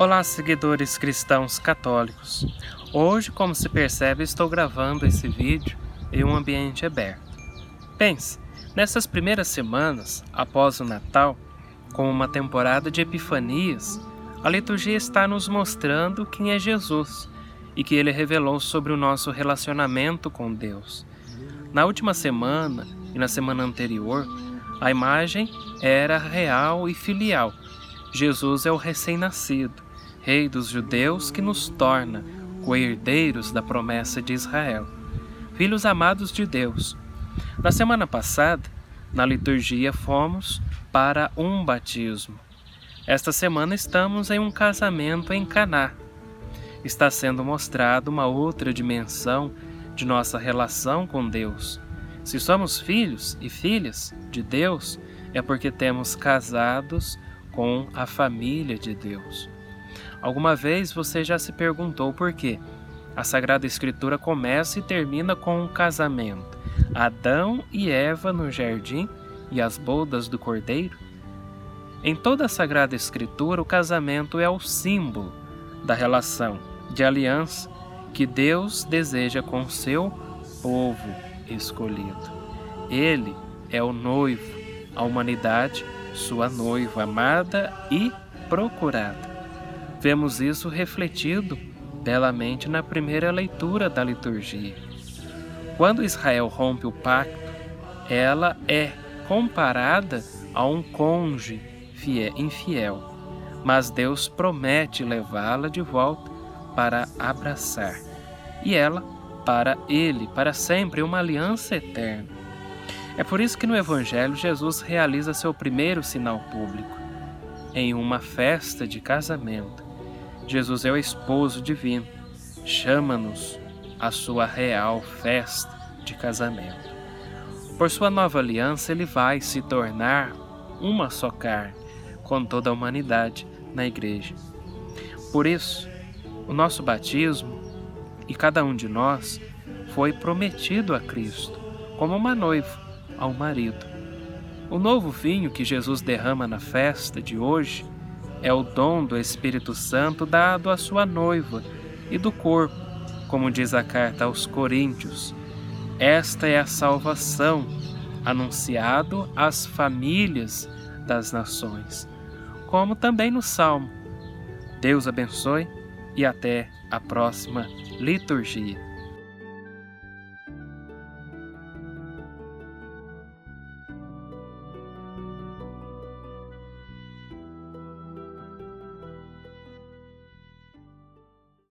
Olá, seguidores cristãos católicos. Hoje, como se percebe, estou gravando esse vídeo em um ambiente aberto. Pense, nessas primeiras semanas, após o Natal, com uma temporada de epifanias, a liturgia está nos mostrando quem é Jesus e que ele revelou sobre o nosso relacionamento com Deus. Na última semana e na semana anterior, a imagem era real e filial. Jesus é o recém-nascido Rei dos judeus, que nos torna co-herdeiros da promessa de Israel, filhos amados de Deus. Na semana passada, na liturgia, fomos para um batismo. Esta semana estamos em um casamento em Caná. Está sendo mostrada uma outra dimensão de nossa relação com Deus. Se somos filhos e filhas de Deus, é porque temos casados com a família de Deus. Alguma vez você já se perguntou por quê? A Sagrada Escritura começa e termina com um casamento. Adão e Eva no jardim e as bodas do cordeiro? Em toda a Sagrada Escritura, o casamento é o símbolo da relação de aliança que Deus deseja com seu povo escolhido. Ele é o noivo, a humanidade, sua noiva amada e procurada. Vemos isso refletido belamente na primeira leitura da liturgia. Quando Israel rompe o pacto, ela é comparada a um cônjuge infiel, mas Deus promete levá-la de volta para abraçar, e ela para ele, para sempre, uma aliança eterna. É por isso que no Evangelho Jesus realiza seu primeiro sinal público, em uma festa de casamento, Jesus é o esposo divino, chama-nos à sua real festa de casamento. Por sua nova aliança, ele vai se tornar uma só carne com toda a humanidade na igreja. Por isso, o nosso batismo e cada um de nós foi prometido a Cristo como uma noiva ao marido. O novo vinho que Jesus derrama na festa de hoje é o dom do Espírito Santo dado à sua noiva e do corpo, como diz a carta aos Coríntios. Esta é a salvação anunciado às famílias das nações, como também no Salmo. Deus abençoe e até a próxima liturgia.